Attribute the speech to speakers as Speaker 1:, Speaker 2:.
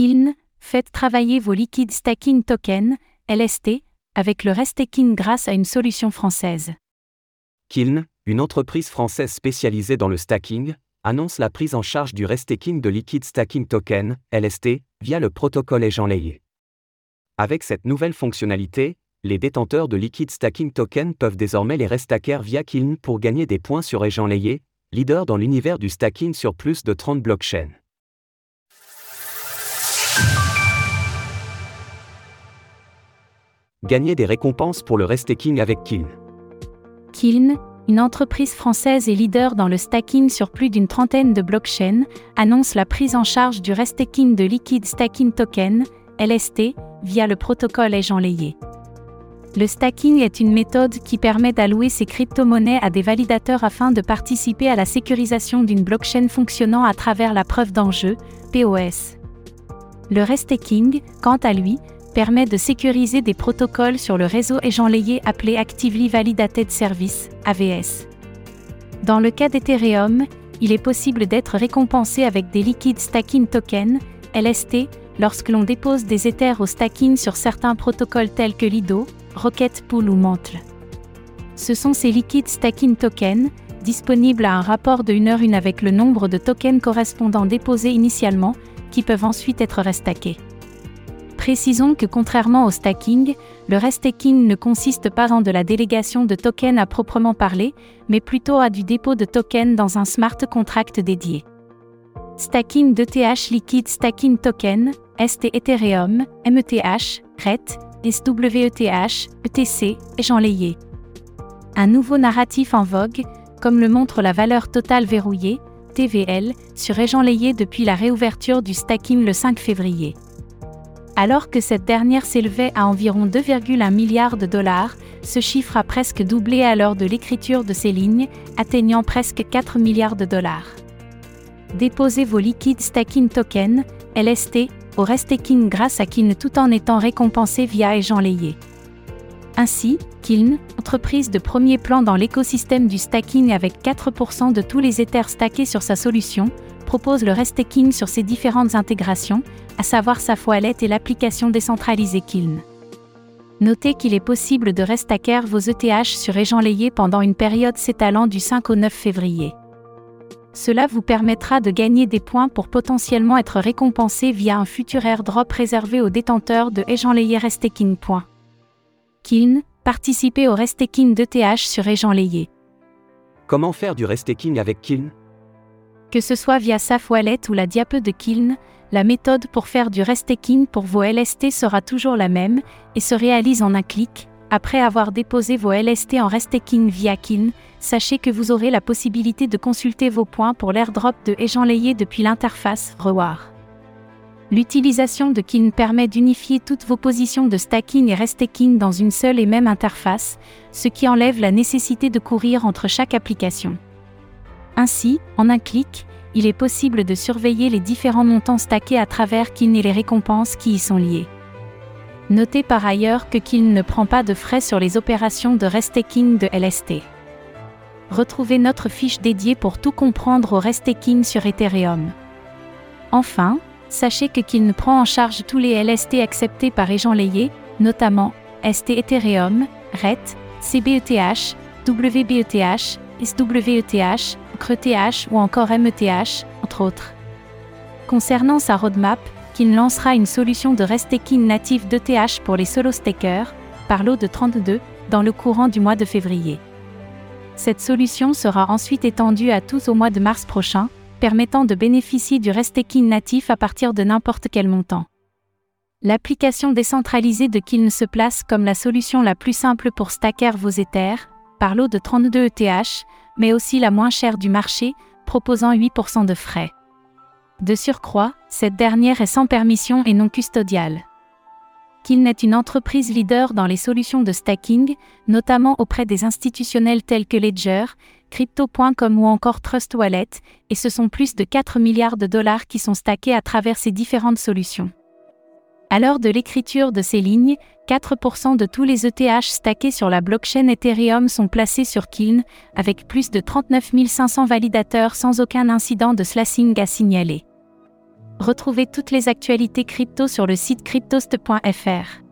Speaker 1: Kiln, faites travailler vos liquides stacking tokens, LST, avec le restaking grâce à une solution française.
Speaker 2: Kiln, une entreprise française spécialisée dans le stacking, annonce la prise en charge du restaking de liquid stacking token, LST, via le protocole Layé. Avec cette nouvelle fonctionnalité, les détenteurs de liquid stacking token peuvent désormais les restacker via Kiln pour gagner des points sur Layé, leader dans l'univers du stacking sur plus de 30 blockchains. Gagner des récompenses pour le restaking avec Kiln.
Speaker 1: Kiln, une entreprise française et leader dans le stacking sur plus d'une trentaine de blockchains, annonce la prise en charge du restaking de Liquid Stacking Token, LST, via le protocole Edge. Le stacking est une méthode qui permet d'allouer ses crypto-monnaies à des validateurs afin de participer à la sécurisation d'une blockchain fonctionnant à travers la preuve d'enjeu, POS. Le restaking, quant à lui, permet de sécuriser des protocoles sur le réseau éjanlayé appelé Actively Validated Service, AVS. Dans le cas d'Ethereum, il est possible d'être récompensé avec des liquides stacking tokens, LST, lorsque l'on dépose des Ethers au stacking sur certains protocoles tels que Lido, Rocket Pool ou Mantle. Ce sont ces liquides stacking tokens, disponibles à un rapport de 1 heure une avec le nombre de tokens correspondant déposés initialement, qui peuvent ensuite être restackés. Précisons que contrairement au stacking, le restaking ne consiste pas en de la délégation de tokens à proprement parler, mais plutôt à du dépôt de tokens dans un smart contract dédié. Stacking d'ETH Liquid Stacking Token, ST Ethereum, METH, RET, SWETH, ETC, et Un nouveau narratif en vogue, comme le montre la valeur totale verrouillée, TVL, sur Layé depuis la réouverture du stacking le 5 février alors que cette dernière s'élevait à environ 2,1 milliards de dollars, ce chiffre a presque doublé à l'heure de l'écriture de ces lignes, atteignant presque 4 milliards de dollars. Déposez vos liquides stacking tokens, LST, au restaking grâce à Kiln tout en étant récompensé via Agent Layé. Ainsi, Kiln, entreprise de premier plan dans l'écosystème du stacking avec 4% de tous les Ethers stackés sur sa solution, propose le restaking sur ses différentes intégrations, à savoir sa Wallet et l'application décentralisée Kiln. Notez qu'il est possible de restacker vos ETH sur Layé pendant une période s'étalant du 5 au 9 février. Cela vous permettra de gagner des points pour potentiellement être récompensé via un futur airdrop réservé aux détenteurs de Layé Restaking. Kiln, participez au restaking d'ETH sur Layé.
Speaker 2: Comment faire du restaking avec Kiln?
Speaker 1: Que ce soit via SAF Wallet ou la Diape de Kiln, la méthode pour faire du restaking pour vos LST sera toujours la même et se réalise en un clic. Après avoir déposé vos LST en restaking via Kiln, sachez que vous aurez la possibilité de consulter vos points pour l'airdrop de Layé depuis l'interface Reward. L'utilisation de Kiln permet d'unifier toutes vos positions de stacking et restaking dans une seule et même interface, ce qui enlève la nécessité de courir entre chaque application. Ainsi, en un clic, il est possible de surveiller les différents montants stackés à travers Kiln et les récompenses qui y sont liées. Notez par ailleurs que Kiln ne prend pas de frais sur les opérations de restaking de LST. Retrouvez notre fiche dédiée pour tout comprendre au restaking sur Ethereum. Enfin, sachez que Kiln prend en charge tous les LST acceptés par Agent Layé, notamment ST Ethereum, RET, CBETH, WBETH, SWETH, CRETH ou encore METH, entre autres. Concernant sa roadmap, Kin lancera une solution de restaking native d'ETH pour les solo stakers, par lot de 32, dans le courant du mois de février. Cette solution sera ensuite étendue à tous au mois de mars prochain, permettant de bénéficier du restaking natif à partir de n'importe quel montant. L'application décentralisée de Kiln se place comme la solution la plus simple pour stacker vos Ethers, par lot de 32 ETH, mais aussi la moins chère du marché, proposant 8% de frais. De surcroît, cette dernière est sans permission et non custodiale. Qu'il n'est une entreprise leader dans les solutions de stacking, notamment auprès des institutionnels tels que Ledger, Crypto.com ou encore Trust Wallet, et ce sont plus de 4 milliards de dollars qui sont stackés à travers ces différentes solutions. À l'heure de l'écriture de ces lignes, 4% de tous les ETH stackés sur la blockchain Ethereum sont placés sur Kiln, avec plus de 39 500 validateurs sans aucun incident de slashing à signaler. Retrouvez toutes les actualités crypto sur le site cryptost.fr.